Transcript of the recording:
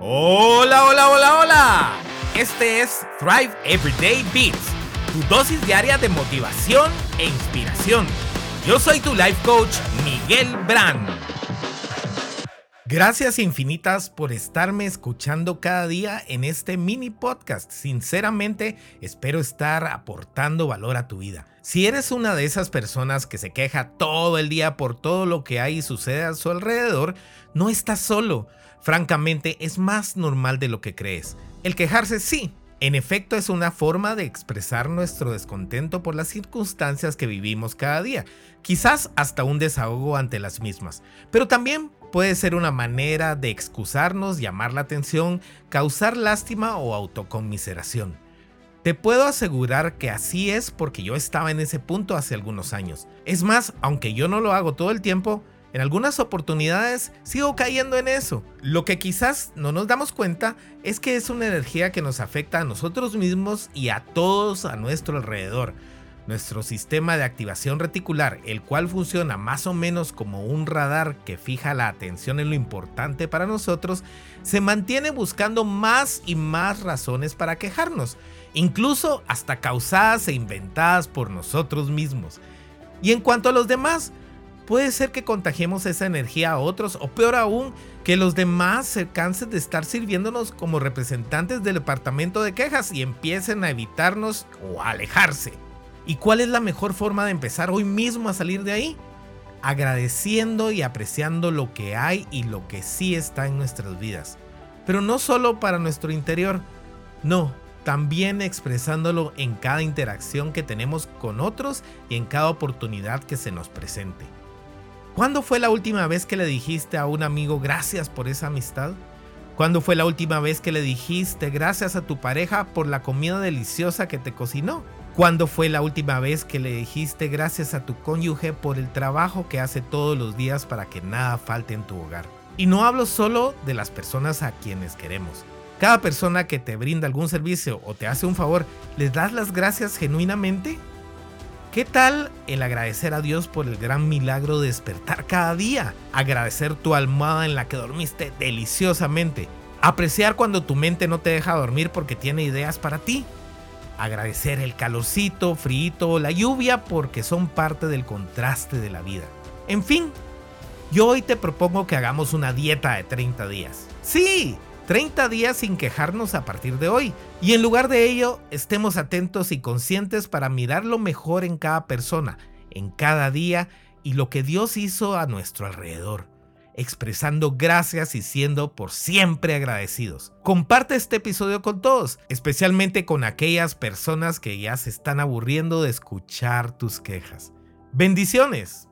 Hola, hola, hola, hola. Este es Thrive Everyday Beats, tu dosis diaria de motivación e inspiración. Yo soy tu life coach, Miguel Brand. Gracias infinitas por estarme escuchando cada día en este mini podcast. Sinceramente, espero estar aportando valor a tu vida. Si eres una de esas personas que se queja todo el día por todo lo que hay y sucede a su alrededor, no estás solo. Francamente, es más normal de lo que crees. El quejarse sí, en efecto es una forma de expresar nuestro descontento por las circunstancias que vivimos cada día, quizás hasta un desahogo ante las mismas, pero también puede ser una manera de excusarnos, llamar la atención, causar lástima o autoconmiseración. Te puedo asegurar que así es porque yo estaba en ese punto hace algunos años. Es más, aunque yo no lo hago todo el tiempo, en algunas oportunidades sigo cayendo en eso. Lo que quizás no nos damos cuenta es que es una energía que nos afecta a nosotros mismos y a todos a nuestro alrededor. Nuestro sistema de activación reticular, el cual funciona más o menos como un radar que fija la atención en lo importante para nosotros, se mantiene buscando más y más razones para quejarnos, incluso hasta causadas e inventadas por nosotros mismos. Y en cuanto a los demás, puede ser que contagiemos esa energía a otros o peor aún, que los demás se cansen de estar sirviéndonos como representantes del departamento de quejas y empiecen a evitarnos o a alejarse. ¿Y cuál es la mejor forma de empezar hoy mismo a salir de ahí? Agradeciendo y apreciando lo que hay y lo que sí está en nuestras vidas. Pero no solo para nuestro interior, no, también expresándolo en cada interacción que tenemos con otros y en cada oportunidad que se nos presente. ¿Cuándo fue la última vez que le dijiste a un amigo gracias por esa amistad? ¿Cuándo fue la última vez que le dijiste gracias a tu pareja por la comida deliciosa que te cocinó? ¿Cuándo fue la última vez que le dijiste gracias a tu cónyuge por el trabajo que hace todos los días para que nada falte en tu hogar? Y no hablo solo de las personas a quienes queremos. Cada persona que te brinda algún servicio o te hace un favor, ¿les das las gracias genuinamente? ¿Qué tal el agradecer a Dios por el gran milagro de despertar cada día? Agradecer tu almohada en la que dormiste deliciosamente. Apreciar cuando tu mente no te deja dormir porque tiene ideas para ti. Agradecer el calorcito, frío o la lluvia porque son parte del contraste de la vida. En fin, yo hoy te propongo que hagamos una dieta de 30 días. Sí, 30 días sin quejarnos a partir de hoy. Y en lugar de ello, estemos atentos y conscientes para mirar lo mejor en cada persona, en cada día y lo que Dios hizo a nuestro alrededor, expresando gracias y siendo por siempre agradecidos. Comparte este episodio con todos, especialmente con aquellas personas que ya se están aburriendo de escuchar tus quejas. Bendiciones.